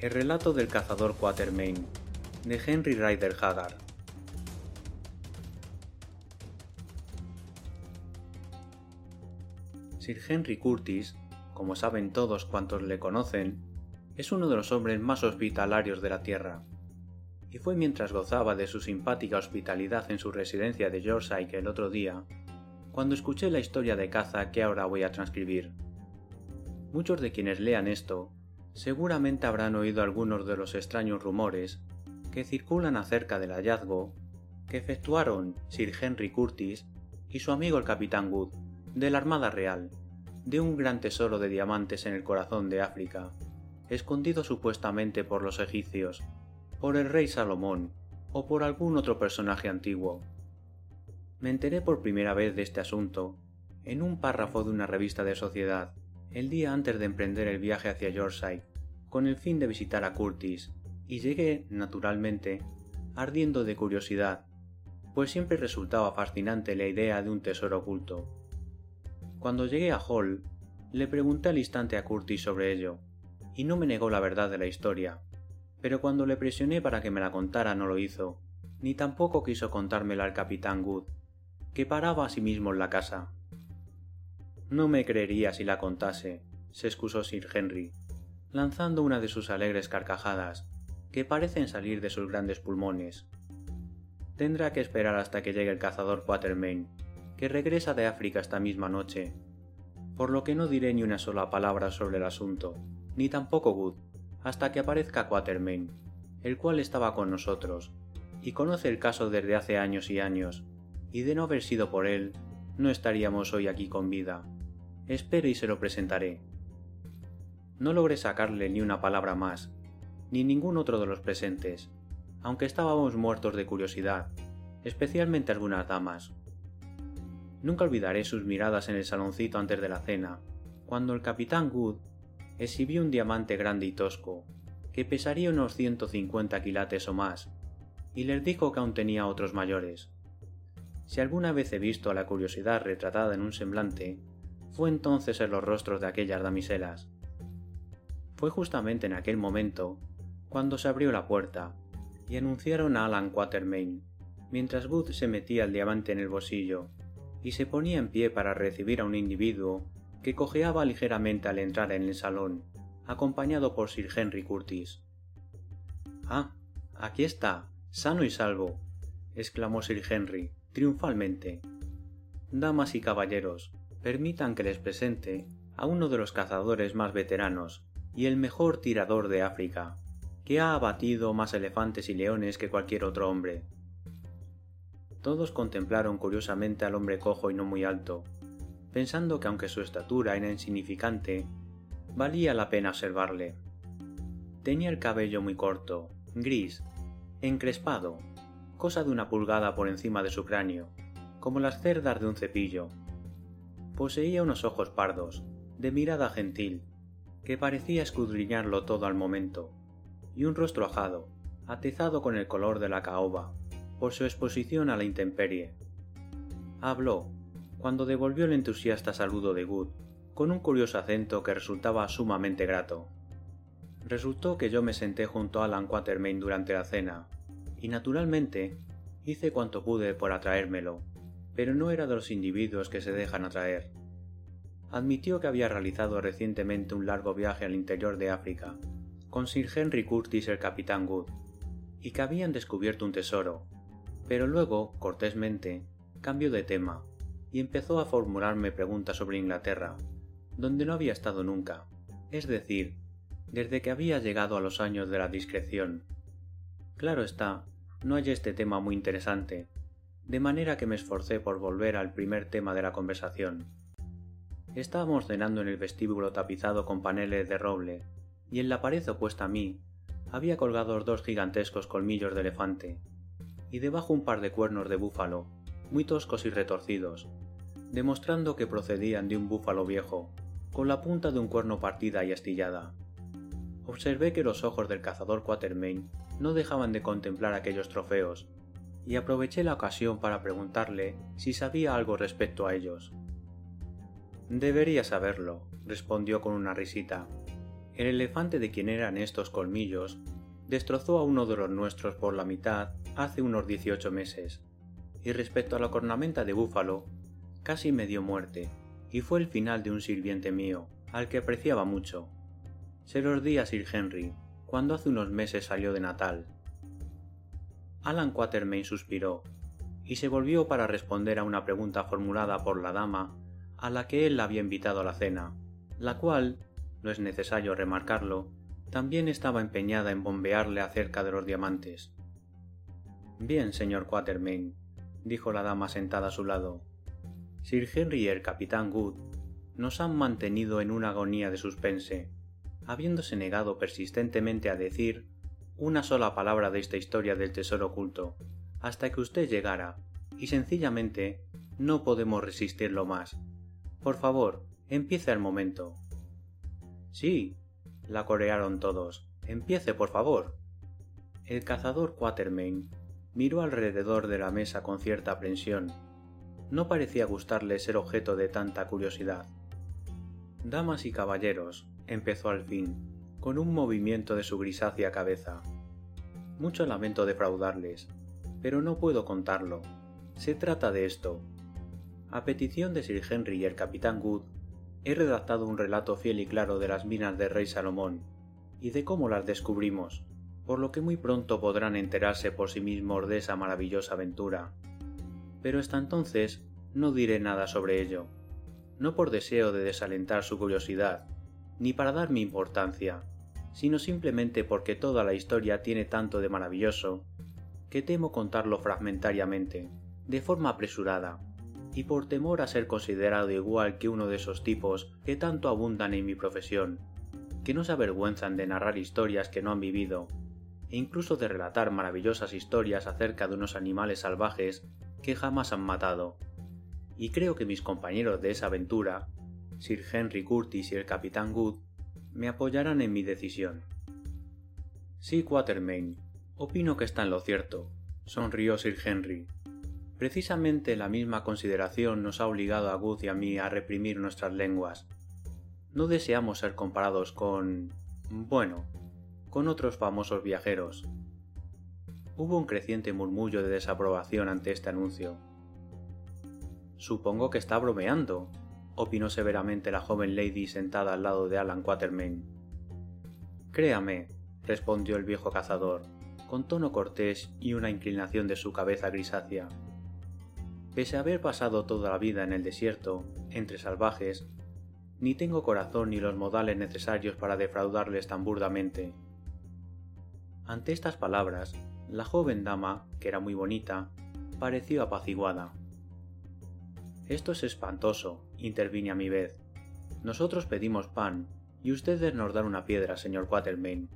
El relato del cazador Quatermain de Henry Rider Haggard Sir Henry Curtis, como saben todos cuantos le conocen, es uno de los hombres más hospitalarios de la Tierra. Y fue mientras gozaba de su simpática hospitalidad en su residencia de Yorkshire el otro día, cuando escuché la historia de caza que ahora voy a transcribir. Muchos de quienes lean esto seguramente habrán oído algunos de los extraños rumores que circulan acerca del hallazgo que efectuaron Sir Henry Curtis y su amigo el capitán Wood de la Armada Real, de un gran tesoro de diamantes en el corazón de África, escondido supuestamente por los egipcios, por el rey Salomón o por algún otro personaje antiguo. Me enteré por primera vez de este asunto en un párrafo de una revista de sociedad el día antes de emprender el viaje hacia Yorkshire, con el fin de visitar a Curtis, y llegué, naturalmente, ardiendo de curiosidad, pues siempre resultaba fascinante la idea de un tesoro oculto. Cuando llegué a Hall, le pregunté al instante a Curtis sobre ello, y no me negó la verdad de la historia, pero cuando le presioné para que me la contara no lo hizo, ni tampoco quiso contármela al capitán Good, que paraba asimismo en la casa. No me creería si la contase, se excusó Sir Henry, lanzando una de sus alegres carcajadas, que parecen salir de sus grandes pulmones. Tendrá que esperar hasta que llegue el cazador Quatermain, que regresa de África esta misma noche, por lo que no diré ni una sola palabra sobre el asunto, ni tampoco Wood, hasta que aparezca Quatermain, el cual estaba con nosotros, y conoce el caso desde hace años y años, y de no haber sido por él, no estaríamos hoy aquí con vida. Espere y se lo presentaré. No logré sacarle ni una palabra más, ni ningún otro de los presentes, aunque estábamos muertos de curiosidad, especialmente algunas damas. Nunca olvidaré sus miradas en el saloncito antes de la cena, cuando el capitán Good exhibió un diamante grande y tosco, que pesaría unos 150 quilates o más, y les dijo que aún tenía otros mayores. Si alguna vez he visto la curiosidad retratada en un semblante, fue entonces en los rostros de aquellas damiselas. Fue justamente en aquel momento cuando se abrió la puerta y anunciaron a Alan Quatermain, mientras Booth se metía el diamante en el bolsillo y se ponía en pie para recibir a un individuo que cojeaba ligeramente al entrar en el salón, acompañado por Sir Henry Curtis. Ah, aquí está, sano y salvo, exclamó Sir Henry, triunfalmente. Damas y caballeros, permitan que les presente a uno de los cazadores más veteranos y el mejor tirador de África, que ha abatido más elefantes y leones que cualquier otro hombre. Todos contemplaron curiosamente al hombre cojo y no muy alto, pensando que aunque su estatura era insignificante, valía la pena observarle. Tenía el cabello muy corto, gris, encrespado, cosa de una pulgada por encima de su cráneo, como las cerdas de un cepillo, Poseía unos ojos pardos, de mirada gentil, que parecía escudriñarlo todo al momento, y un rostro ajado, atezado con el color de la caoba, por su exposición a la intemperie. Habló, cuando devolvió el entusiasta saludo de Good, con un curioso acento que resultaba sumamente grato. Resultó que yo me senté junto a Alan Quatermain durante la cena, y naturalmente hice cuanto pude por atraérmelo, pero no era de los individuos que se dejan atraer. Admitió que había realizado recientemente un largo viaje al interior de África, con Sir Henry Curtis el capitán Good, y que habían descubierto un tesoro, pero luego, cortésmente, cambió de tema y empezó a formularme preguntas sobre Inglaterra, donde no había estado nunca, es decir, desde que había llegado a los años de la discreción. Claro está, no hay este tema muy interesante, de manera que me esforcé por volver al primer tema de la conversación. Estábamos cenando en el vestíbulo tapizado con paneles de roble, y en la pared opuesta a mí había colgados dos gigantescos colmillos de elefante, y debajo un par de cuernos de búfalo, muy toscos y retorcidos, demostrando que procedían de un búfalo viejo, con la punta de un cuerno partida y astillada. Observé que los ojos del cazador Quatermain no dejaban de contemplar aquellos trofeos, y aproveché la ocasión para preguntarle si sabía algo respecto a ellos. Debería saberlo, respondió con una risita. El elefante de quien eran estos colmillos destrozó a uno de los nuestros por la mitad hace unos 18 meses, y respecto a la cornamenta de búfalo, casi me dio muerte, y fue el final de un sirviente mío, al que apreciaba mucho. Se los di a Sir Henry, cuando hace unos meses salió de Natal. Alan Quatermain suspiró, y se volvió para responder a una pregunta formulada por la dama a la que él la había invitado a la cena, la cual, no es necesario remarcarlo, también estaba empeñada en bombearle acerca de los diamantes. Bien, señor Quatermain, dijo la dama sentada a su lado. Sir Henry y el capitán Good nos han mantenido en una agonía de suspense, habiéndose negado persistentemente a decir una sola palabra de esta historia del tesoro oculto, hasta que usted llegara, y sencillamente no podemos resistirlo más. Por favor, empiece al momento. Sí, la corearon todos. Empiece, por favor. El cazador Quatermain miró alrededor de la mesa con cierta aprensión. No parecía gustarle ser objeto de tanta curiosidad. Damas y caballeros, empezó al fin, con un movimiento de su grisácea cabeza. Mucho lamento defraudarles, pero no puedo contarlo. Se trata de esto. A petición de Sir Henry y el capitán Good, he redactado un relato fiel y claro de las minas del rey Salomón y de cómo las descubrimos, por lo que muy pronto podrán enterarse por sí mismos de esa maravillosa aventura. Pero hasta entonces no diré nada sobre ello, no por deseo de desalentar su curiosidad, ni para dar mi importancia, sino simplemente porque toda la historia tiene tanto de maravilloso, que temo contarlo fragmentariamente, de forma apresurada, y por temor a ser considerado igual que uno de esos tipos que tanto abundan en mi profesión, que no se avergüenzan de narrar historias que no han vivido, e incluso de relatar maravillosas historias acerca de unos animales salvajes que jamás han matado. Y creo que mis compañeros de esa aventura, Sir Henry Curtis y el capitán Good, me apoyarán en mi decisión. Sí, Quatermain, opino que está en lo cierto, sonrió Sir Henry, Precisamente la misma consideración nos ha obligado a Good y a mí a reprimir nuestras lenguas. No deseamos ser comparados con... bueno, con otros famosos viajeros. Hubo un creciente murmullo de desaprobación ante este anuncio. Supongo que está bromeando, opinó severamente la joven lady sentada al lado de Alan Quatermain. Créame, respondió el viejo cazador, con tono cortés y una inclinación de su cabeza grisácea. Pese a haber pasado toda la vida en el desierto, entre salvajes, ni tengo corazón ni los modales necesarios para defraudarles tan burdamente. Ante estas palabras, la joven dama, que era muy bonita, pareció apaciguada. Esto es espantoso, intervine a mi vez. Nosotros pedimos pan, y ustedes nos dan una piedra, señor Quatermain.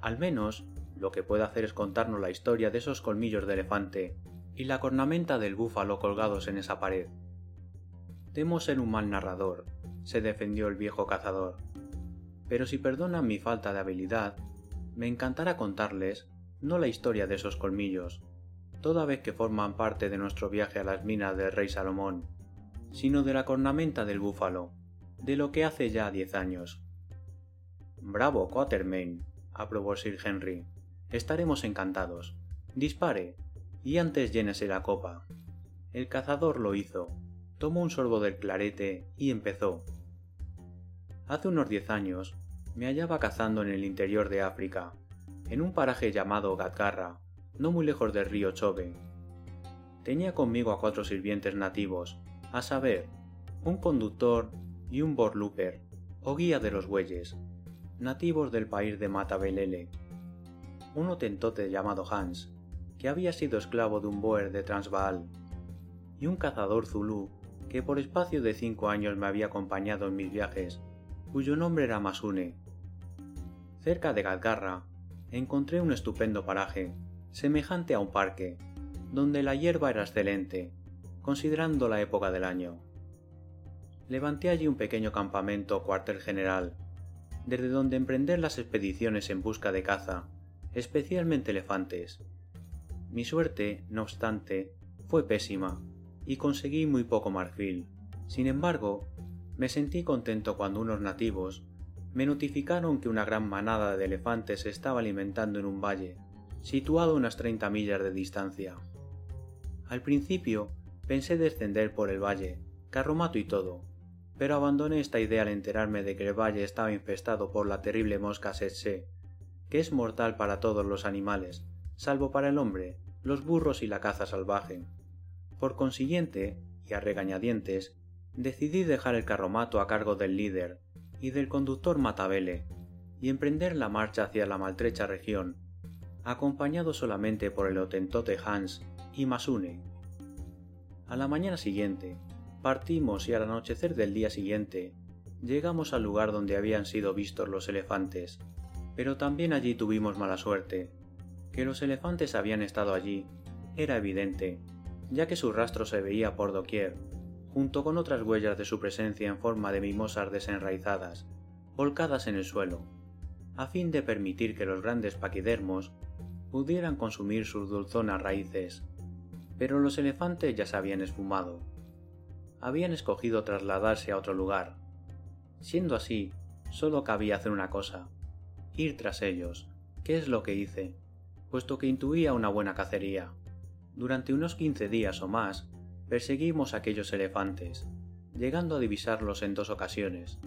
Al menos, lo que puede hacer es contarnos la historia de esos colmillos de elefante y la cornamenta del búfalo colgados en esa pared. Temo ser un mal narrador, se defendió el viejo cazador. Pero si perdonan mi falta de habilidad, me encantará contarles no la historia de esos colmillos, toda vez que forman parte de nuestro viaje a las minas del rey Salomón, sino de la cornamenta del búfalo, de lo que hace ya diez años. Bravo, Quatermain, aprobó Sir Henry. Estaremos encantados. Dispare, y antes llénese la copa. El cazador lo hizo, tomó un sorbo del clarete y empezó. Hace unos diez años me hallaba cazando en el interior de África, en un paraje llamado Gatgarra, no muy lejos del río Chobe. Tenía conmigo a cuatro sirvientes nativos, a saber, un conductor y un borluper, o guía de los bueyes, nativos del país de Matabelele. Un otentote llamado Hans, que había sido esclavo de un boer de Transvaal, y un cazador zulú que por espacio de cinco años me había acompañado en mis viajes, cuyo nombre era Masune. Cerca de Gadgarra encontré un estupendo paraje, semejante a un parque, donde la hierba era excelente, considerando la época del año. Levanté allí un pequeño campamento o cuartel general, desde donde emprender las expediciones en busca de caza, especialmente elefantes, mi suerte, no obstante, fue pésima, y conseguí muy poco marfil. Sin embargo, me sentí contento cuando unos nativos, me notificaron que una gran manada de elefantes estaba alimentando en un valle, situado a unas treinta millas de distancia. Al principio pensé descender por el valle, carromato y todo, pero abandoné esta idea al enterarme de que el valle estaba infestado por la terrible mosca setse, que es mortal para todos los animales, salvo para el hombre, los burros y la caza salvaje. Por consiguiente, y a regañadientes, decidí dejar el carromato a cargo del líder y del conductor Matabele, y emprender la marcha hacia la maltrecha región, acompañado solamente por el otentote Hans y Masune. A la mañana siguiente, partimos y al anochecer del día siguiente, llegamos al lugar donde habían sido vistos los elefantes, pero también allí tuvimos mala suerte. Que los elefantes habían estado allí era evidente, ya que su rastro se veía por doquier, junto con otras huellas de su presencia en forma de mimosas desenraizadas, volcadas en el suelo, a fin de permitir que los grandes paquidermos pudieran consumir sus dulzonas raíces. Pero los elefantes ya se habían esfumado. Habían escogido trasladarse a otro lugar. Siendo así, solo cabía hacer una cosa, ir tras ellos, que es lo que hice, puesto que intuía una buena cacería. Durante unos quince días o más, perseguimos a aquellos elefantes, llegando a divisarlos en dos ocasiones.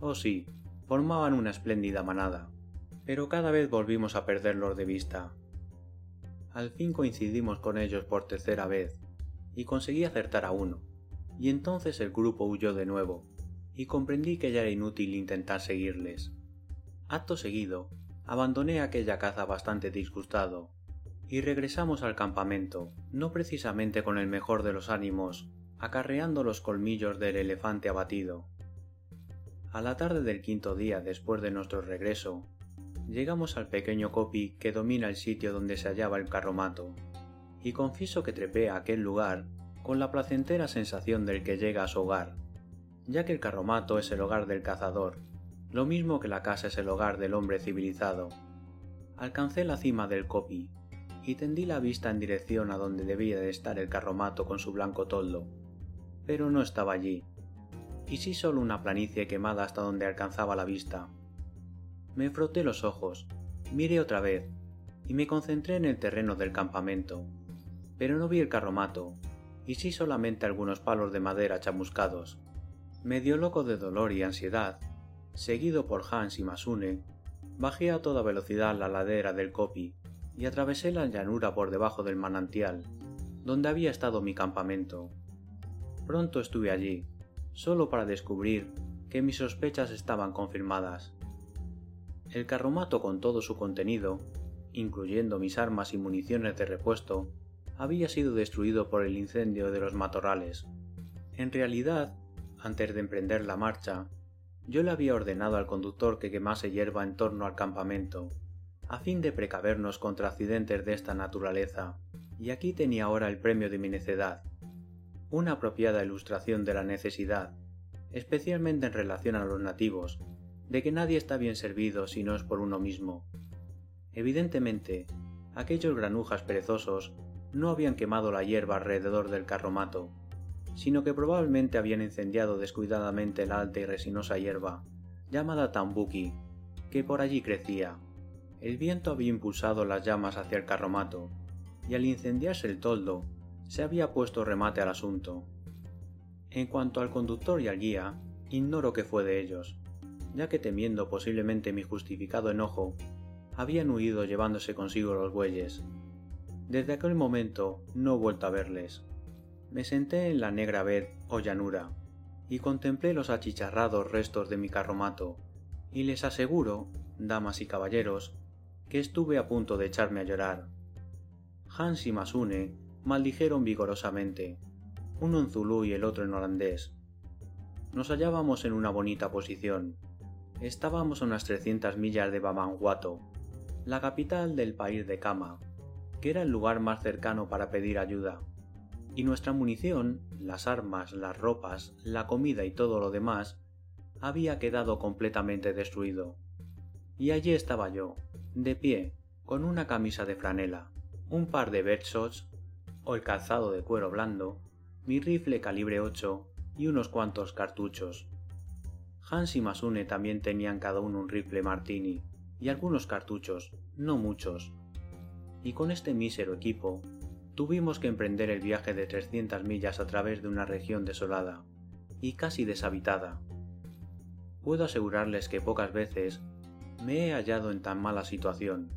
Oh sí, formaban una espléndida manada, pero cada vez volvimos a perderlos de vista. Al fin coincidimos con ellos por tercera vez, y conseguí acertar a uno, y entonces el grupo huyó de nuevo, y comprendí que ya era inútil intentar seguirles. Acto seguido, abandoné aquella caza bastante disgustado, y regresamos al campamento, no precisamente con el mejor de los ánimos, acarreando los colmillos del elefante abatido. A la tarde del quinto día después de nuestro regreso, llegamos al pequeño copi que domina el sitio donde se hallaba el carromato, y confieso que trepé a aquel lugar con la placentera sensación del que llega a su hogar, ya que el carromato es el hogar del cazador, lo mismo que la casa es el hogar del hombre civilizado. Alcancé la cima del copi, y tendí la vista en dirección a donde debía de estar el carromato con su blanco toldo, pero no estaba allí, y sí solo una planicie quemada hasta donde alcanzaba la vista. Me froté los ojos, miré otra vez, y me concentré en el terreno del campamento, pero no vi el carromato, y sí solamente algunos palos de madera chamuscados. Medio loco de dolor y ansiedad, seguido por Hans y Masune, bajé a toda velocidad la ladera del Copi y atravesé la llanura por debajo del manantial, donde había estado mi campamento. Pronto estuve allí, solo para descubrir que mis sospechas estaban confirmadas. El carromato con todo su contenido, incluyendo mis armas y municiones de repuesto, había sido destruido por el incendio de los matorrales. En realidad, antes de emprender la marcha, yo le había ordenado al conductor que quemase hierba en torno al campamento, a fin de precavernos contra accidentes de esta naturaleza, y aquí tenía ahora el premio de mi necedad, una apropiada ilustración de la necesidad, especialmente en relación a los nativos, de que nadie está bien servido si no es por uno mismo. Evidentemente, aquellos granujas perezosos no habían quemado la hierba alrededor del carromato, sino que probablemente habían incendiado descuidadamente la alta y resinosa hierba, llamada tambuki, que por allí crecía. El viento había impulsado las llamas hacia el carromato, y al incendiarse el toldo, se había puesto remate al asunto. En cuanto al conductor y al guía, ignoro qué fue de ellos, ya que temiendo posiblemente mi justificado enojo, habían huido llevándose consigo los bueyes. Desde aquel momento no he vuelto a verles. Me senté en la negra bed o llanura y contemplé los achicharrados restos de mi carromato, y les aseguro, damas y caballeros, que estuve a punto de echarme a llorar. Hans y Masune maldijeron vigorosamente, uno en zulú y el otro en holandés. Nos hallábamos en una bonita posición. Estábamos a unas trescientas millas de Bamangwato, la capital del país de Kama, que era el lugar más cercano para pedir ayuda y nuestra munición, las armas, las ropas, la comida y todo lo demás, había quedado completamente destruido. Y allí estaba yo, de pie, con una camisa de franela, un par de bedshots o el calzado de cuero blando, mi rifle calibre 8 y unos cuantos cartuchos. Hans y Masune también tenían cada uno un rifle Martini y algunos cartuchos, no muchos. Y con este mísero equipo tuvimos que emprender el viaje de 300 millas a través de una región desolada y casi deshabitada. Puedo asegurarles que pocas veces me he hallado en tan mala situación,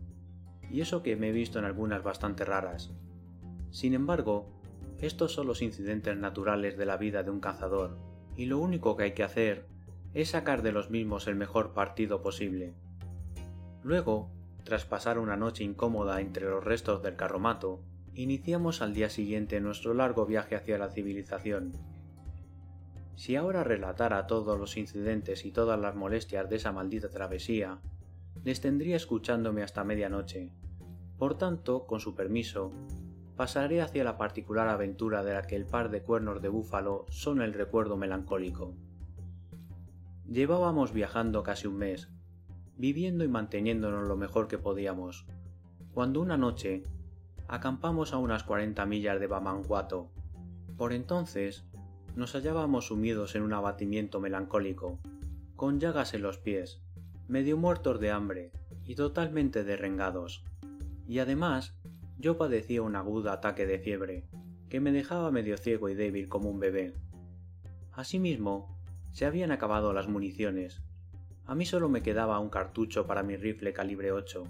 y eso que me he visto en algunas bastante raras. Sin embargo, estos son los incidentes naturales de la vida de un cazador, y lo único que hay que hacer es sacar de los mismos el mejor partido posible. Luego, tras pasar una noche incómoda entre los restos del carromato, iniciamos al día siguiente nuestro largo viaje hacia la civilización. Si ahora relatara todos los incidentes y todas las molestias de esa maldita travesía, les tendría escuchándome hasta medianoche. Por tanto, con su permiso, pasaré hacia la particular aventura de la que el par de cuernos de búfalo son el recuerdo melancólico. Llevábamos viajando casi un mes, viviendo y manteniéndonos lo mejor que podíamos, cuando una noche acampamos a unas cuarenta millas de Bamanguato. Por entonces nos hallábamos sumidos en un abatimiento melancólico, con llagas en los pies, medio muertos de hambre y totalmente derrengados. Y además yo padecía un agudo ataque de fiebre, que me dejaba medio ciego y débil como un bebé. Asimismo, se habían acabado las municiones. A mí solo me quedaba un cartucho para mi rifle calibre 8,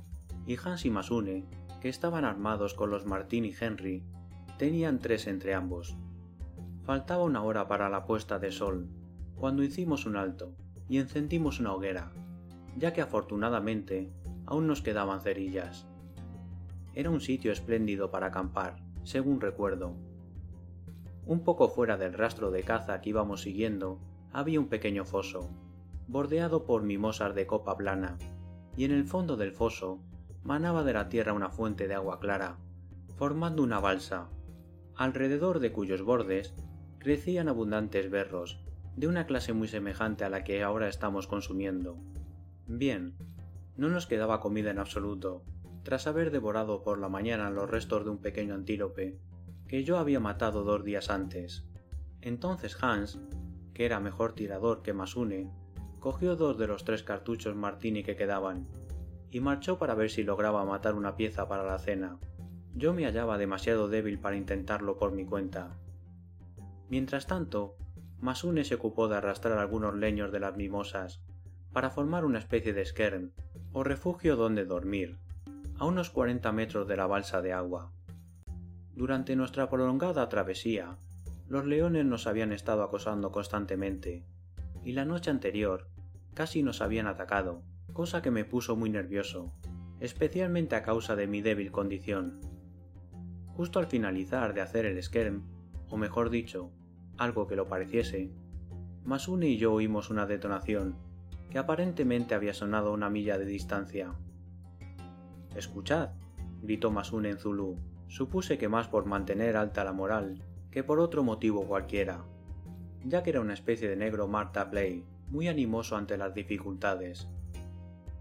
y Hans y Masune, que estaban armados con los Martín y Henry, tenían tres entre ambos. Faltaba una hora para la puesta de sol, cuando hicimos un alto y encendimos una hoguera, ya que afortunadamente aún nos quedaban cerillas. Era un sitio espléndido para acampar, según recuerdo. Un poco fuera del rastro de caza que íbamos siguiendo, había un pequeño foso, bordeado por mimosas de copa plana, y en el fondo del foso manaba de la tierra una fuente de agua clara, formando una balsa, alrededor de cuyos bordes crecían abundantes berros, de una clase muy semejante a la que ahora estamos consumiendo. Bien, no nos quedaba comida en absoluto, tras haber devorado por la mañana los restos de un pequeño antílope que yo había matado dos días antes. Entonces Hans, que era mejor tirador que Masune, cogió dos de los tres cartuchos Martini que quedaban y marchó para ver si lograba matar una pieza para la cena. Yo me hallaba demasiado débil para intentarlo por mi cuenta. Mientras tanto, Masune se ocupó de arrastrar algunos leños de las mimosas para formar una especie de esquern o refugio donde dormir a unos 40 metros de la balsa de agua. Durante nuestra prolongada travesía, los leones nos habían estado acosando constantemente, y la noche anterior casi nos habían atacado, cosa que me puso muy nervioso, especialmente a causa de mi débil condición. Justo al finalizar de hacer el skerm, o mejor dicho, algo que lo pareciese, Masune y yo oímos una detonación que aparentemente había sonado a una milla de distancia. Escuchad, gritó Masune en Zulu. Supuse que más por mantener alta la moral que por otro motivo cualquiera, ya que era una especie de negro Marta Play, muy animoso ante las dificultades.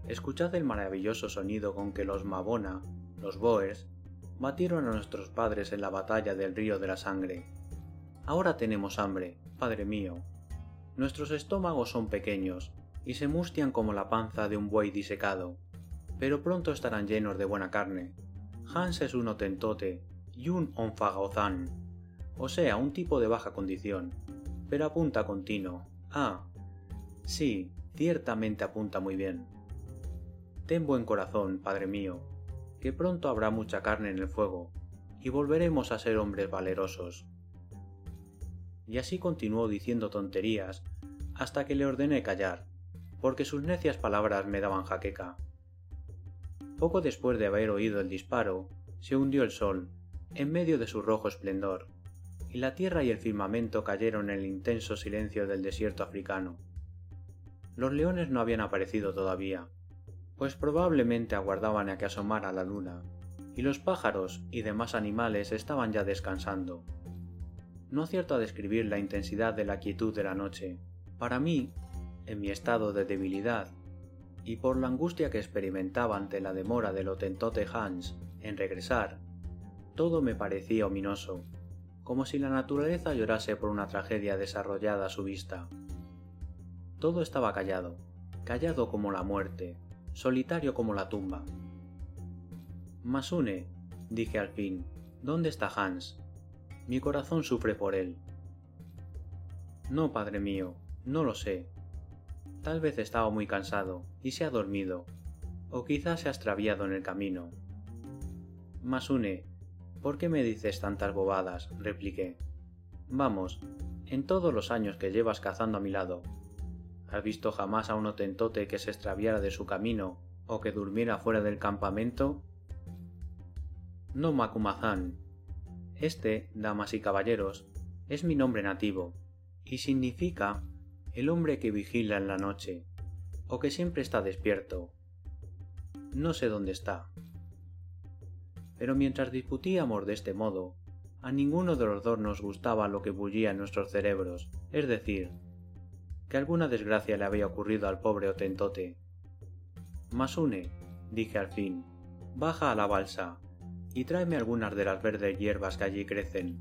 Escuchad el maravilloso sonido con que los Mabona, los Boers, batieron a nuestros padres en la batalla del río de la sangre. Ahora tenemos hambre, padre mío. Nuestros estómagos son pequeños y se mustian como la panza de un buey disecado pero pronto estarán llenos de buena carne. Hans es un otentote y un onfagozán, o sea, un tipo de baja condición, pero apunta continuo. Ah, sí, ciertamente apunta muy bien. Ten buen corazón, padre mío, que pronto habrá mucha carne en el fuego, y volveremos a ser hombres valerosos. Y así continuó diciendo tonterías hasta que le ordené callar, porque sus necias palabras me daban jaqueca. Poco después de haber oído el disparo, se hundió el sol, en medio de su rojo esplendor, y la tierra y el firmamento cayeron en el intenso silencio del desierto africano. Los leones no habían aparecido todavía, pues probablemente aguardaban a que asomara la luna, y los pájaros y demás animales estaban ya descansando. No acierto a describir la intensidad de la quietud de la noche. Para mí, en mi estado de debilidad y por la angustia que experimentaba ante la demora del otentote Hans en regresar, todo me parecía ominoso, como si la naturaleza llorase por una tragedia desarrollada a su vista. Todo estaba callado, callado como la muerte, solitario como la tumba. Masune, dije al fin, ¿dónde está Hans? Mi corazón sufre por él. No, padre mío, no lo sé. Tal vez estaba muy cansado y se ha dormido, o quizás se ha extraviado en el camino. Masune, ¿por qué me dices tantas bobadas? repliqué. Vamos, en todos los años que llevas cazando a mi lado, ¿has visto jamás a un otentote que se extraviara de su camino o que durmiera fuera del campamento? No, Macumazán. Este, damas y caballeros, es mi nombre nativo, y significa el hombre que vigila en la noche, o que siempre está despierto. No sé dónde está. Pero mientras discutíamos de este modo, a ninguno de los dos nos gustaba lo que bullía en nuestros cerebros, es decir, que alguna desgracia le había ocurrido al pobre Otentote. Masune, dije al fin, baja a la balsa y tráeme algunas de las verdes hierbas que allí crecen.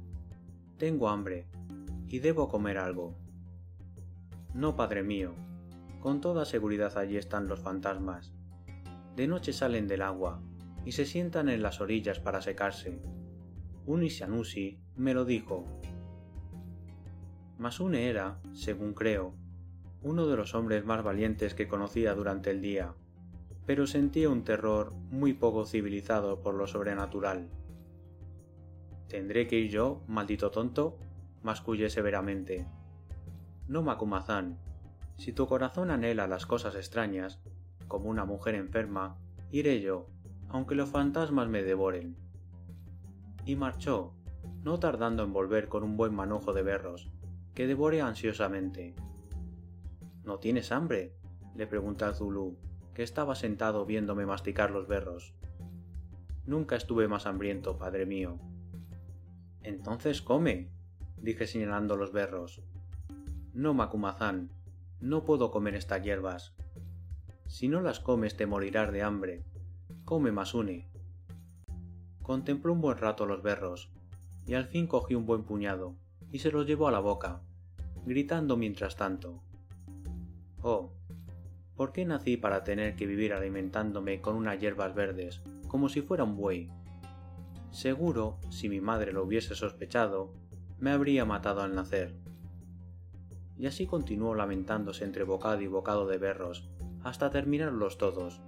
Tengo hambre y debo comer algo. No, padre mío, con toda seguridad allí están los fantasmas. De noche salen del agua y se sientan en las orillas para secarse. Un Isianusi me lo dijo. Masune era, según creo, uno de los hombres más valientes que conocía durante el día, pero sentía un terror muy poco civilizado por lo sobrenatural. ¿Tendré que ir yo, maldito tonto? mascullé severamente. No, Macumazán. Si tu corazón anhela las cosas extrañas, como una mujer enferma, iré yo, aunque los fantasmas me devoren. Y marchó, no tardando en volver con un buen manojo de berros, que devoré ansiosamente. ¿No tienes hambre? le pregunté al Zulú, que estaba sentado viéndome masticar los berros. Nunca estuve más hambriento, padre mío. Entonces come, dije señalando los berros. No, Macumazán, no puedo comer estas hierbas. Si no las comes te morirás de hambre. Come, Masune. Contempló un buen rato los berros, y al fin cogió un buen puñado, y se los llevó a la boca, gritando mientras tanto. Oh, ¿por qué nací para tener que vivir alimentándome con unas hierbas verdes, como si fuera un buey? Seguro, si mi madre lo hubiese sospechado, me habría matado al nacer y así continuó lamentándose entre bocado y bocado de berros, hasta terminarlos todos,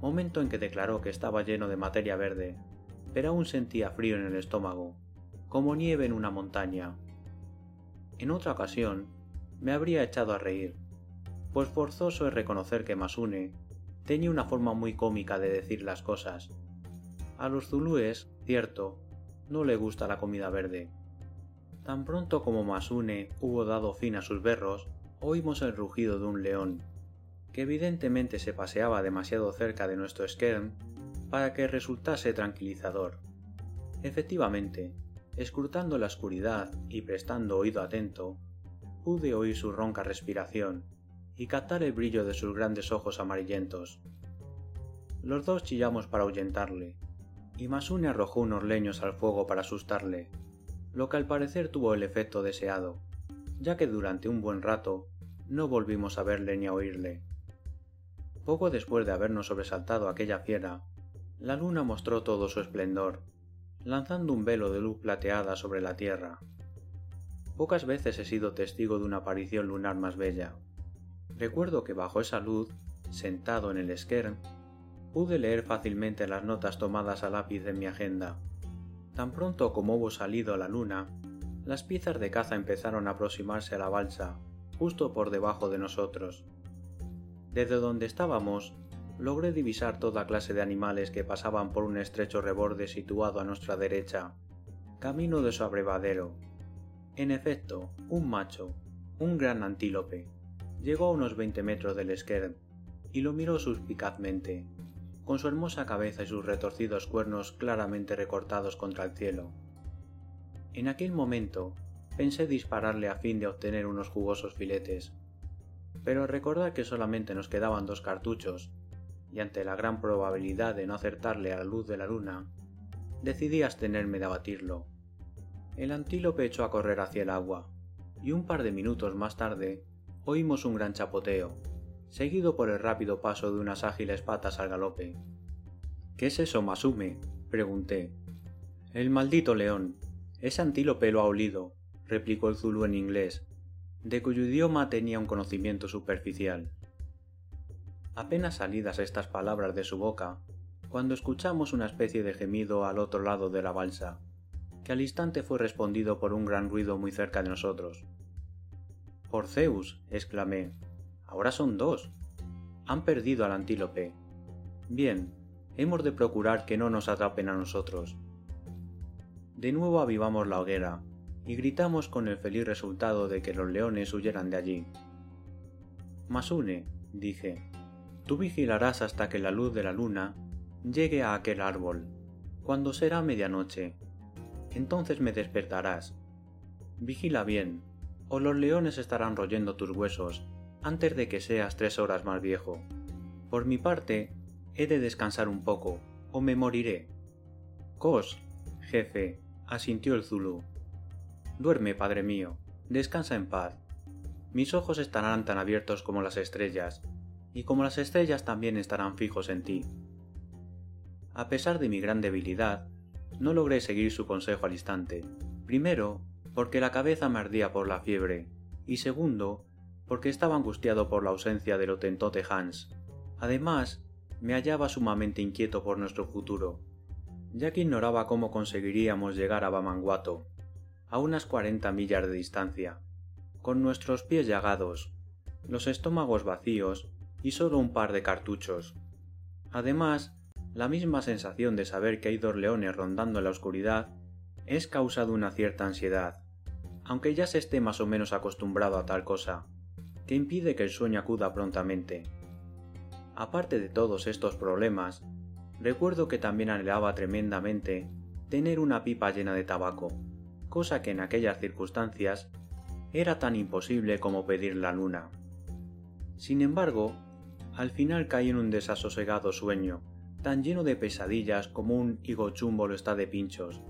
momento en que declaró que estaba lleno de materia verde, pero aún sentía frío en el estómago, como nieve en una montaña. En otra ocasión, me habría echado a reír, pues forzoso es reconocer que Masune tenía una forma muy cómica de decir las cosas. A los zulúes, cierto, no le gusta la comida verde, Tan pronto como Masune hubo dado fin a sus berros, oímos el rugido de un león, evidentemente se paseaba demasiado cerca de nuestro esquern para que resultase tranquilizador. Efectivamente, escrutando la oscuridad y prestando oído atento, pude oír su ronca respiración y captar el brillo de sus grandes ojos amarillentos. Los dos chillamos para ahuyentarle, y Masune arrojó unos leños al fuego para asustarle, lo que al parecer tuvo el efecto deseado, ya que durante un buen rato no volvimos a verle ni a oírle. Poco después de habernos sobresaltado aquella fiera, la luna mostró todo su esplendor, lanzando un velo de luz plateada sobre la tierra. Pocas veces he sido testigo de una aparición lunar más bella. Recuerdo que bajo esa luz, sentado en el esquern, pude leer fácilmente las notas tomadas a lápiz en mi agenda. Tan pronto como hubo salido la luna, las piezas de caza empezaron a aproximarse a la balsa, justo por debajo de nosotros. Desde donde estábamos, logré divisar toda clase de animales que pasaban por un estrecho reborde situado a nuestra derecha, camino de su abrevadero. En efecto, un macho, un gran antílope, llegó a unos veinte metros del esquern y lo miró suspicazmente con su hermosa cabeza y sus retorcidos cuernos claramente recortados contra el cielo. En aquel momento pensé dispararle a fin de obtener unos jugosos filetes, pero al recordar que solamente nos quedaban dos cartuchos, y ante la gran probabilidad de no acertarle a la luz de la luna, decidí abstenerme de abatirlo. El antílope echó a correr hacia el agua, y un par de minutos más tarde oímos un gran chapoteo, seguido por el rápido paso de unas ágiles patas al galope. ¿Qué es eso, Masume? pregunté. El maldito león. Ese antílope lo ha olido, replicó el Zulu en inglés, de cuyo idioma tenía un conocimiento superficial. Apenas salidas estas palabras de su boca, cuando escuchamos una especie de gemido al otro lado de la balsa, que al instante fue respondido por un gran ruido muy cerca de nosotros. Por Zeus, exclamé, ahora son dos. Han perdido al antílope. Bien, hemos de procurar que no nos atrapen a nosotros. De nuevo avivamos la hoguera, y gritamos con el feliz resultado de que los leones huyeran de allí. Masune, dije, tú vigilarás hasta que la luz de la luna llegue a aquel árbol, cuando será medianoche. Entonces me despertarás. Vigila bien, o los leones estarán royendo tus huesos antes de que seas tres horas más viejo. Por mi parte, he de descansar un poco, o me moriré. Cos, jefe, asintió el Zulu. Duerme, padre mío, descansa en paz. Mis ojos estarán tan abiertos como las estrellas, y como las estrellas también estarán fijos en ti. A pesar de mi gran debilidad, no logré seguir su consejo al instante. Primero, porque la cabeza me ardía por la fiebre, y segundo, porque estaba angustiado por la ausencia del otentote Hans. Además, me hallaba sumamente inquieto por nuestro futuro, ya que ignoraba cómo conseguiríamos llegar a Bamanguato, a unas cuarenta millas de distancia, con nuestros pies llagados, los estómagos vacíos y solo un par de cartuchos. Además, la misma sensación de saber que hay dos leones rondando en la oscuridad es causa de una cierta ansiedad, aunque ya se esté más o menos acostumbrado a tal cosa, que impide que el sueño acuda prontamente. Aparte de todos estos problemas, recuerdo que también anhelaba tremendamente tener una pipa llena de tabaco, cosa que en aquellas circunstancias era tan imposible como pedir la luna. Sin embargo, al final caí en un desasosegado sueño, tan lleno de pesadillas como un higo chumbo lo está de pinchos.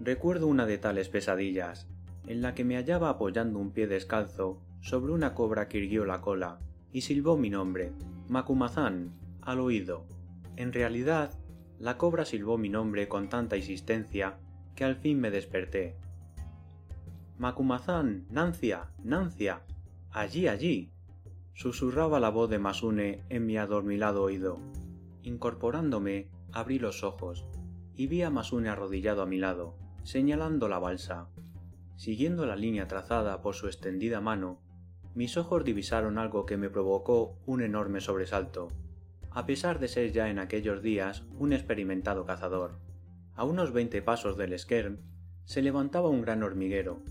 Recuerdo una de tales pesadillas, en la que me hallaba apoyando un pie descalzo sobre una cobra que irguió la cola y silbó mi nombre, Macumazán, al oído. En realidad, la cobra silbó mi nombre con tanta insistencia que al fin me desperté. Macumazán, Nancia, Nancia, allí, allí, susurraba la voz de Masune en mi adormilado oído. Incorporándome, abrí los ojos y vi a Masune arrodillado a mi lado, señalando la balsa. Siguiendo la línea trazada por su extendida mano, mis ojos divisaron algo que me provocó un enorme sobresalto, a pesar de ser ya en aquellos días un experimentado cazador. A unos veinte pasos del esquern se levantaba un gran hormiguero,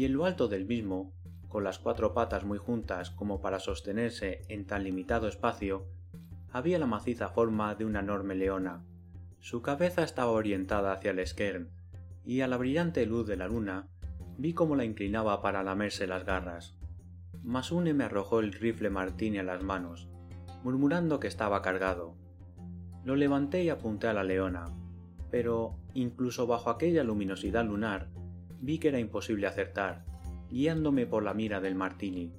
y en lo alto del mismo, con las cuatro patas muy juntas como para sostenerse en tan limitado espacio, había la maciza forma de una enorme leona. Su cabeza estaba orientada hacia el esquern, y a la brillante luz de la luna vi cómo la inclinaba para lamerse las garras. Masune me arrojó el rifle Martini a las manos, murmurando que estaba cargado. Lo levanté y apunté a la leona, pero, incluso bajo aquella luminosidad lunar, vi que era imposible acertar, guiándome por la mira del Martini.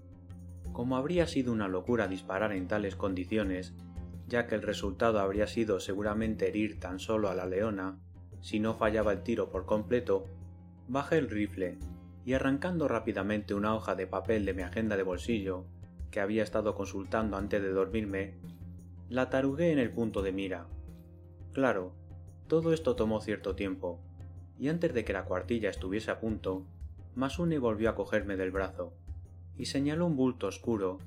Como habría sido una locura disparar en tales condiciones, ya que el resultado habría sido seguramente herir tan solo a la leona, si no fallaba el tiro por completo, bajé el rifle y arrancando rápidamente una hoja de papel de mi agenda de bolsillo, que había estado consultando antes de dormirme, la tarugué en el punto de mira. Claro, todo esto tomó cierto tiempo, y antes de que la cuartilla estuviese a punto, Masune volvió a cogerme del brazo, y señaló un bulto oscuro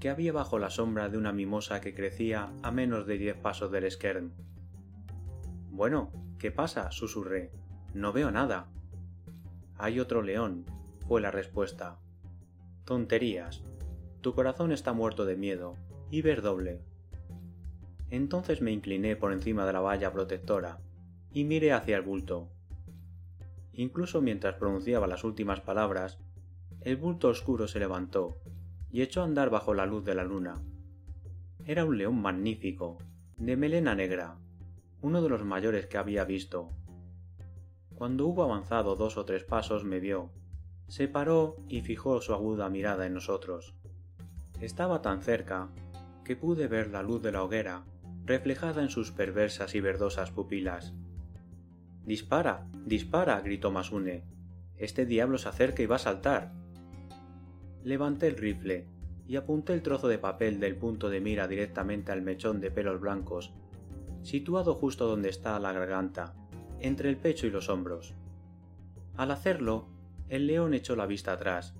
que había bajo la sombra de una mimosa que crecía a menos de diez pasos del esquern. Bueno, ¿qué pasa? susurré. No veo nada. Hay otro león, fue la respuesta. Tonterías. Tu corazón está muerto de miedo, y ver doble. Entonces me incliné por encima de la valla protectora, y miré hacia el bulto. Incluso mientras pronunciaba las últimas palabras, el bulto oscuro se levantó y echó a andar bajo la luz de la luna. Era un león magnífico, de melena negra, uno de los mayores que había visto. Cuando hubo avanzado dos o tres pasos me vio, se paró y fijó su aguda mirada en nosotros. Estaba tan cerca que pude ver la luz de la hoguera reflejada en sus perversas y verdosas pupilas. Dispara, dispara, gritó Masune. Este diablo se acerca y va a saltar. Levanté el rifle y apunté el trozo de papel del punto de mira directamente al mechón de pelos blancos, situado justo donde está la garganta, entre el pecho y los hombros. Al hacerlo, el león echó la vista atrás,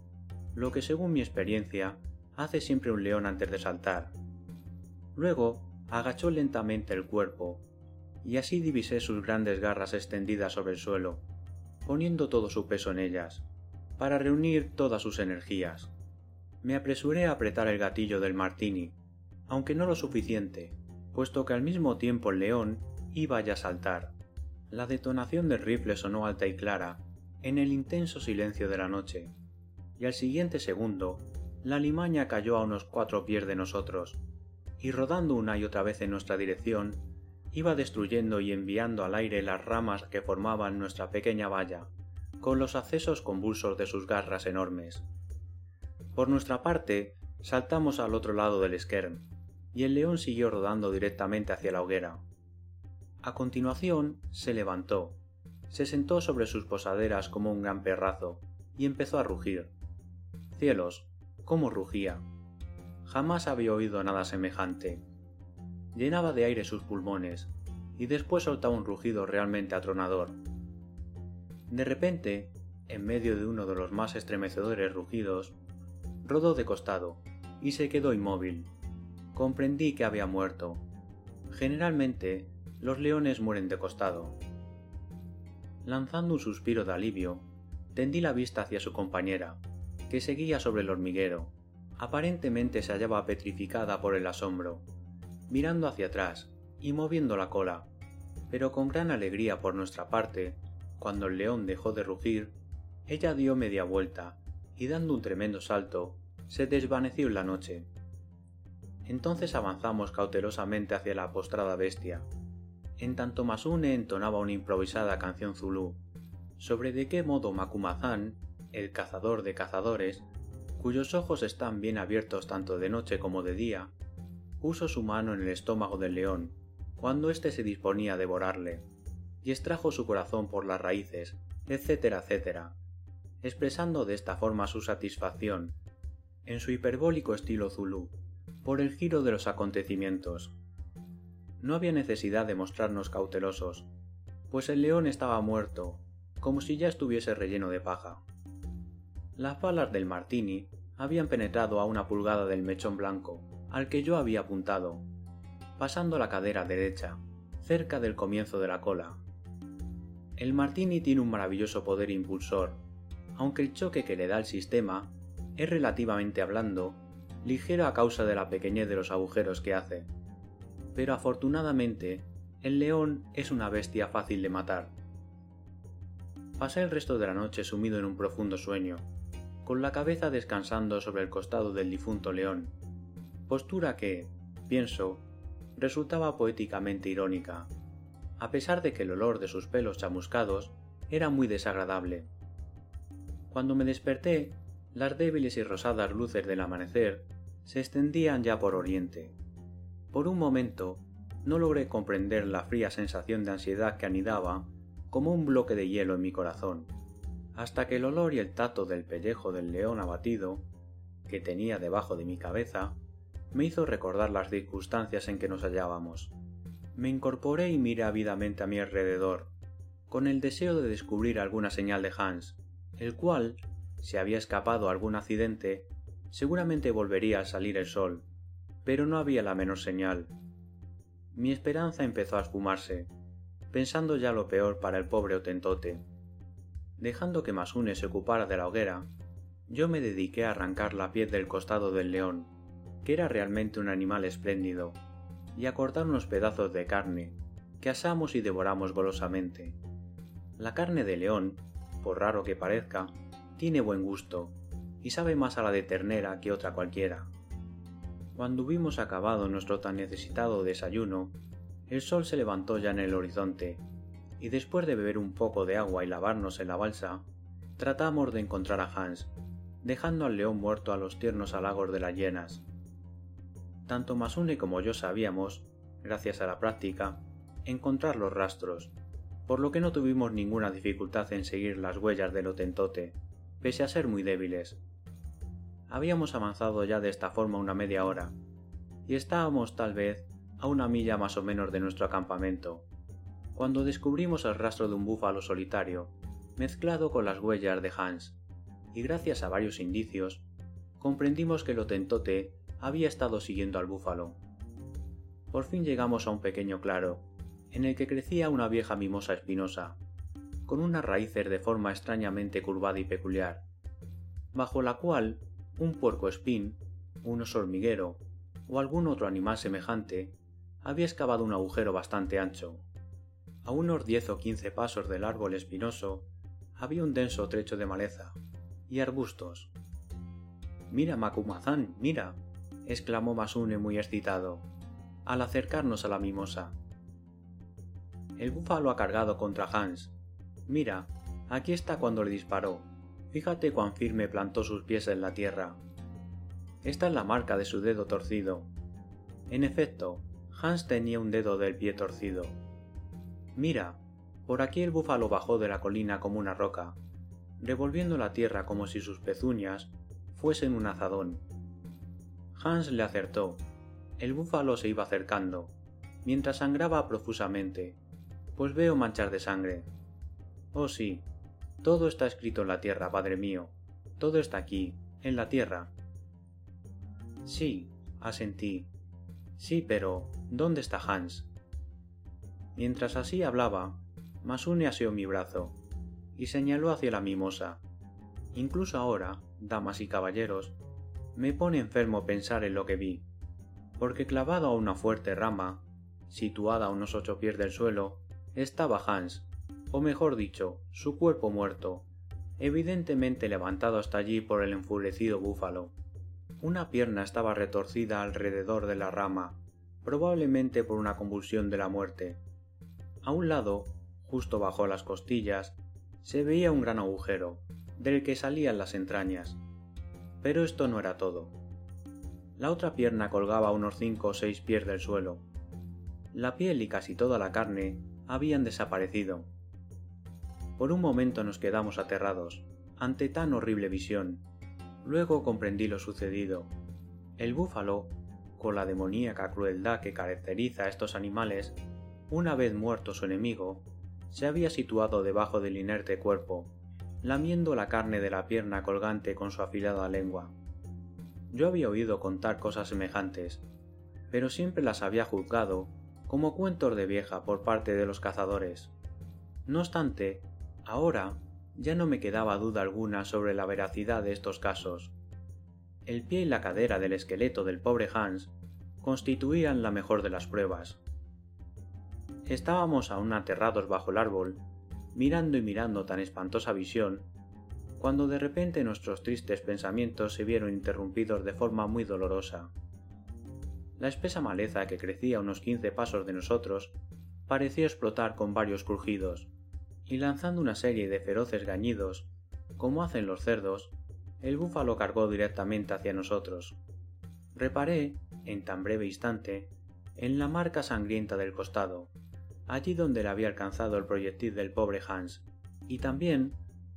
lo que según mi experiencia hace siempre un león antes de saltar. Luego agachó lentamente el cuerpo, y así divisé sus grandes garras extendidas sobre el suelo, poniendo todo su peso en ellas, para reunir todas sus energías. Me apresuré a apretar el gatillo del martini, aunque no lo suficiente, puesto que al mismo tiempo el león iba ya a saltar. La detonación del rifle sonó alta y clara, en el intenso silencio de la noche, y al siguiente segundo, la limaña cayó a unos cuatro pies de nosotros, y rodando una y otra vez en nuestra dirección, iba destruyendo y enviando al aire las ramas que formaban nuestra pequeña valla, con los accesos convulsos de sus garras enormes. Por nuestra parte, saltamos al otro lado del esquerm, y el león siguió rodando directamente hacia la hoguera. A continuación, se levantó, se sentó sobre sus posaderas como un gran perrazo, y empezó a rugir. Cielos, cómo rugía. Jamás había oído nada semejante. Llenaba de aire sus pulmones, y después soltaba un rugido realmente atronador. De repente, en medio de uno de los más estremecedores rugidos, rodó de costado y se quedó inmóvil. Comprendí que había muerto. Generalmente, los leones mueren de costado. Lanzando un suspiro de alivio, tendí la vista hacia su compañera, que seguía sobre el hormiguero, Aparentemente se hallaba petrificada por el asombro, mirando hacia atrás y moviendo la cola, pero con gran alegría por nuestra parte, cuando el león dejó de rugir, ella dio media vuelta y dando un tremendo salto, se desvaneció en la noche. Entonces avanzamos cautelosamente hacia la postrada bestia, en tanto Masune entonaba una improvisada canción zulú, sobre de qué modo Macumazán, el cazador de cazadores, cuyos ojos están bien abiertos tanto de noche como de día, puso su mano en el estómago del león, cuando éste se disponía a devorarle, y extrajo su corazón por las raíces, etcétera, etcétera, expresando de esta forma su satisfacción, en su hiperbólico estilo zulú, por el giro de los acontecimientos. No había necesidad de mostrarnos cautelosos, pues el león estaba muerto, como si ya estuviese relleno de paja. Las balas del martini habían penetrado a una pulgada del mechón blanco, al que yo había apuntado, pasando la cadera derecha, cerca del comienzo de la cola. El martini tiene un maravilloso poder impulsor, aunque el choque que le da el sistema es relativamente hablando ligero a causa de la pequeñez de los agujeros que hace. Pero afortunadamente, el león es una bestia fácil de matar. Pasé el resto de la noche sumido en un profundo sueño, con la cabeza descansando sobre el costado del difunto león, postura que, pienso, resultaba poéticamente irónica, a pesar de que el olor de sus pelos chamuscados era muy desagradable. Cuando me desperté, las débiles y rosadas luces del amanecer se extendían ya por oriente. Por un momento, no logré comprender la fría sensación de ansiedad que anidaba como un bloque de hielo en mi corazón hasta que el olor y el tacto del pellejo del león abatido, que tenía debajo de mi cabeza, me hizo recordar las circunstancias en que nos hallábamos. Me incorporé y miré ávidamente a mi alrededor, con el deseo de descubrir alguna señal de Hans, el cual, si había escapado algún accidente, seguramente volvería a salir el sol, pero no había la menor señal. Mi esperanza empezó a esfumarse, pensando ya lo peor para el pobre Otentote. Dejando que Masune se ocupara de la hoguera, yo me dediqué a arrancar la piel del costado del león, que era realmente un animal espléndido, y a cortar unos pedazos de carne, que asamos y devoramos golosamente. La carne de león, por raro que parezca, tiene buen gusto, y sabe más a la de ternera que otra cualquiera. Cuando hubimos acabado nuestro tan necesitado desayuno, el sol se levantó ya en el horizonte, y después de beber un poco de agua y lavarnos en la balsa, tratamos de encontrar a Hans, dejando al león muerto a los tiernos halagos de las llenas. Tanto Masune como yo sabíamos, gracias a la práctica, encontrar los rastros, por lo que no tuvimos ninguna dificultad en seguir las huellas del Otentote, pese a ser muy débiles. Habíamos avanzado ya de esta forma una media hora, y estábamos tal vez a una milla más o menos de nuestro acampamento, cuando descubrimos el rastro de un búfalo solitario, mezclado con las huellas de Hans, y gracias a varios indicios, comprendimos que el Otentote había estado siguiendo al búfalo. Por fin llegamos a un pequeño claro, en el que crecía una vieja mimosa espinosa, con unas raíces de forma extrañamente curvada y peculiar, bajo la cual un puerco espín, un oso hormiguero o algún otro animal semejante había excavado un agujero bastante ancho. A unos diez o quince pasos del árbol espinoso había un denso trecho de maleza y arbustos. Mira, Macumazán, mira, exclamó Masune muy excitado, al acercarnos a la mimosa. El búfalo ha cargado contra Hans. Mira, aquí está cuando le disparó. Fíjate cuán firme plantó sus pies en la tierra. Esta es la marca de su dedo torcido. En efecto, Hans tenía un dedo del pie torcido. Mira, por aquí el búfalo bajó de la colina como una roca, revolviendo la tierra como si sus pezuñas fuesen un azadón. Hans le acertó. El búfalo se iba acercando, mientras sangraba profusamente, pues veo manchar de sangre. Oh sí, todo está escrito en la tierra, padre mío. Todo está aquí, en la tierra. Sí, asentí. Sí, pero ¿dónde está Hans? Mientras así hablaba, Masune asió mi brazo y señaló hacia la mimosa. Incluso ahora, damas y caballeros, me pone enfermo pensar en lo que vi, porque clavado a una fuerte rama, situada a unos ocho pies del suelo, estaba Hans, o mejor dicho, su cuerpo muerto, evidentemente levantado hasta allí por el enfurecido búfalo. Una pierna estaba retorcida alrededor de la rama, probablemente por una convulsión de la muerte. A un lado, justo bajo las costillas, se veía un gran agujero, del que salían las entrañas. Pero esto no era todo. La otra pierna colgaba unos cinco o seis pies del suelo. La piel y casi toda la carne habían desaparecido. Por un momento nos quedamos aterrados ante tan horrible visión. Luego comprendí lo sucedido. El búfalo, con la demoníaca crueldad que caracteriza a estos animales, una vez muerto su enemigo, se había situado debajo del inerte cuerpo lamiendo la carne de la pierna colgante con su afilada lengua. Yo había oído contar cosas semejantes, pero siempre las había juzgado como cuentos de vieja por parte de los cazadores. No obstante, ahora ya no me quedaba duda alguna sobre la veracidad de estos casos. El pie y la cadera del esqueleto del pobre Hans constituían la mejor de las pruebas. Estábamos aún aterrados bajo el árbol mirando y mirando tan espantosa visión, cuando de repente nuestros tristes pensamientos se vieron interrumpidos de forma muy dolorosa. La espesa maleza que crecía a unos quince pasos de nosotros pareció explotar con varios crujidos, y lanzando una serie de feroces gañidos, como hacen los cerdos, el búfalo cargó directamente hacia nosotros. Reparé, en tan breve instante, en la marca sangrienta del costado, allí donde le había alcanzado el proyectil del pobre Hans, y también,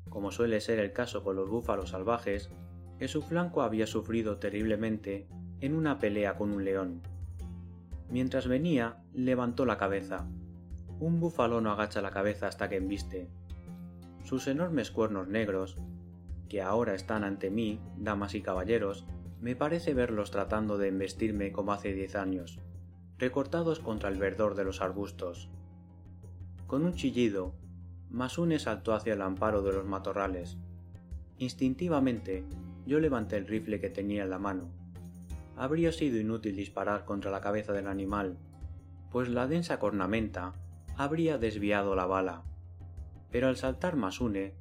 como suele ser el caso con los búfalos salvajes, que su flanco había sufrido terriblemente en una pelea con un león. Mientras venía, levantó la cabeza. Un búfalo no agacha la cabeza hasta que embiste. Sus enormes cuernos negros, que ahora están ante mí, damas y caballeros, me parece verlos tratando de embestirme como hace diez años recortados contra el verdor de los arbustos. Con un chillido, Masune saltó hacia el amparo de los matorrales. Instintivamente, yo levanté el rifle que tenía en la mano. Habría sido inútil disparar contra la cabeza del animal, pues la densa cornamenta habría desviado la bala. Pero al saltar Masune,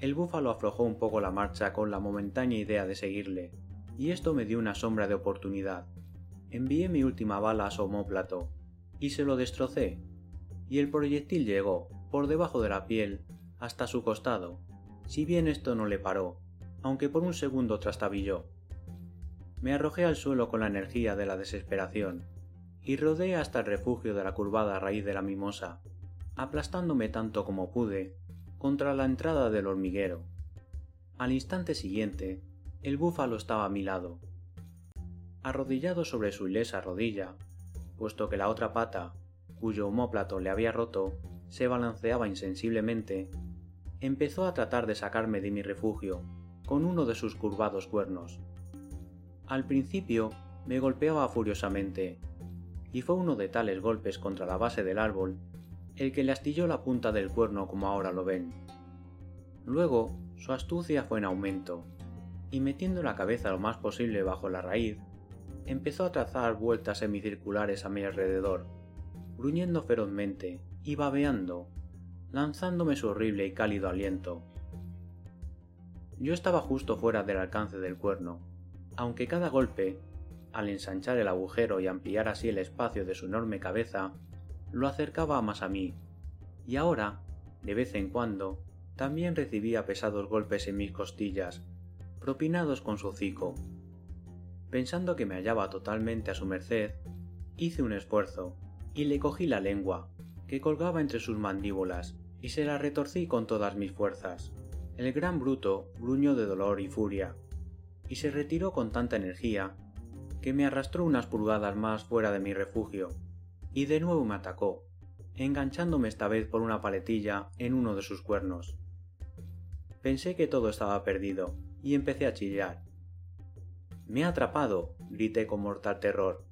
el búfalo aflojó un poco la marcha con la momentánea idea de seguirle, y esto me dio una sombra de oportunidad envié mi última bala a su homóplato y se lo destrocé, y el proyectil llegó, por debajo de la piel, hasta su costado, si bien esto no le paró, aunque por un segundo trastabilló. Me arrojé al suelo con la energía de la desesperación y rodé hasta el refugio de la curvada raíz de la mimosa, aplastándome tanto como pude contra la entrada del hormiguero. Al instante siguiente, el búfalo estaba a mi lado. Arrodillado sobre su ilesa rodilla, puesto que la otra pata, cuyo homóplato le había roto, se balanceaba insensiblemente, empezó a tratar de sacarme de mi refugio con uno de sus curvados cuernos. Al principio me golpeaba furiosamente, y fue uno de tales golpes contra la base del árbol el que le astilló la punta del cuerno como ahora lo ven. Luego su astucia fue en aumento, y metiendo la cabeza lo más posible bajo la raíz, empezó a trazar vueltas semicirculares a mi alrededor, gruñendo ferozmente y babeando, lanzándome su horrible y cálido aliento. Yo estaba justo fuera del alcance del cuerno, aunque cada golpe, al ensanchar el agujero y ampliar así el espacio de su enorme cabeza, lo acercaba más a mí, y ahora, de vez en cuando, también recibía pesados golpes en mis costillas, propinados con su hocico. Pensando que me hallaba totalmente a su merced, hice un esfuerzo y le cogí la lengua, que colgaba entre sus mandíbulas, y se la retorcí con todas mis fuerzas. El gran bruto gruñó de dolor y furia, y se retiró con tanta energía que me arrastró unas pulgadas más fuera de mi refugio, y de nuevo me atacó, enganchándome esta vez por una paletilla en uno de sus cuernos. Pensé que todo estaba perdido, y empecé a chillar. Me ha atrapado, grité con mortal terror.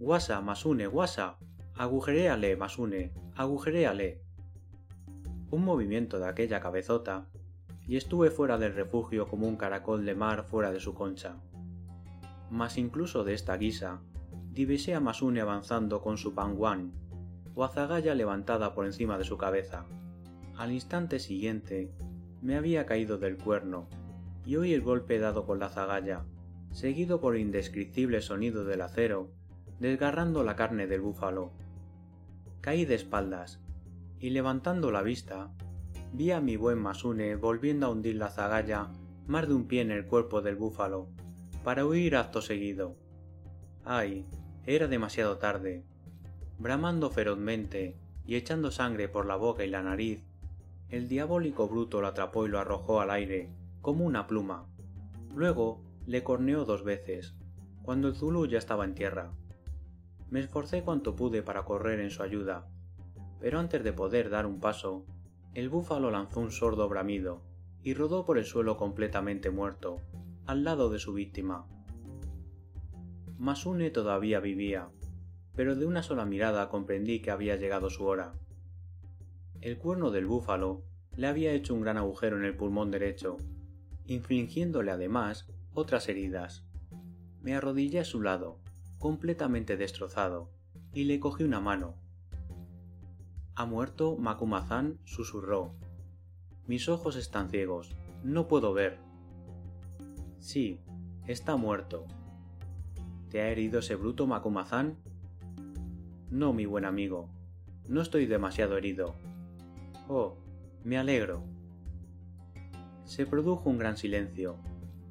Guasa, Masune, guasa. Agujeréale, Masune, agujeréale. Un movimiento de aquella cabezota, y estuve fuera del refugio como un caracol de mar fuera de su concha. Mas incluso de esta guisa, divisé a Masune avanzando con su panguán, o azagaya levantada por encima de su cabeza. Al instante siguiente, me había caído del cuerno, y oí el golpe dado con la zagalla, seguido por el indescriptible sonido del acero, desgarrando la carne del búfalo. Caí de espaldas, y levantando la vista, vi a mi buen Masune volviendo a hundir la zagalla más de un pie en el cuerpo del búfalo, para huir acto seguido. Ay, era demasiado tarde. Bramando ferozmente y echando sangre por la boca y la nariz, el diabólico bruto lo atrapó y lo arrojó al aire, como una pluma. Luego le corneó dos veces, cuando el Zulu ya estaba en tierra. Me esforcé cuanto pude para correr en su ayuda, pero antes de poder dar un paso, el búfalo lanzó un sordo bramido y rodó por el suelo completamente muerto, al lado de su víctima. Masune todavía vivía, pero de una sola mirada comprendí que había llegado su hora. El cuerno del búfalo le había hecho un gran agujero en el pulmón derecho, infligiéndole además otras heridas. Me arrodillé a su lado, completamente destrozado, y le cogí una mano. Ha muerto Macumazán, susurró. Mis ojos están ciegos, no puedo ver. Sí, está muerto. ¿Te ha herido ese bruto Macumazán? No, mi buen amigo, no estoy demasiado herido. Oh, me alegro. Se produjo un gran silencio,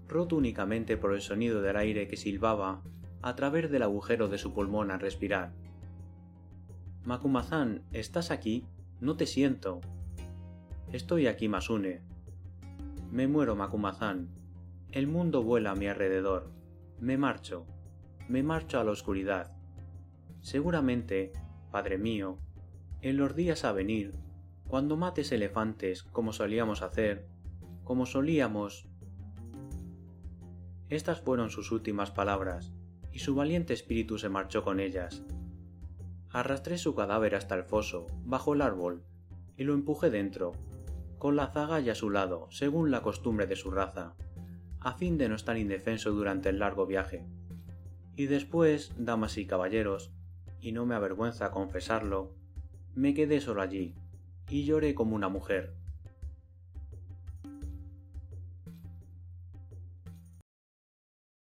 roto únicamente por el sonido del aire que silbaba a través del agujero de su pulmón al respirar. Macumazán, ¿estás aquí? No te siento. Estoy aquí, Masune. Me muero, Macumazán. El mundo vuela a mi alrededor. Me marcho. Me marcho a la oscuridad. Seguramente, Padre mío, en los días a venir, cuando mates elefantes como solíamos hacer, como solíamos. Estas fueron sus últimas palabras, y su valiente espíritu se marchó con ellas. Arrastré su cadáver hasta el foso, bajo el árbol, y lo empujé dentro, con la zagalla a su lado, según la costumbre de su raza, a fin de no estar indefenso durante el largo viaje. Y después, damas y caballeros, y no me avergüenza confesarlo, me quedé solo allí, y lloré como una mujer.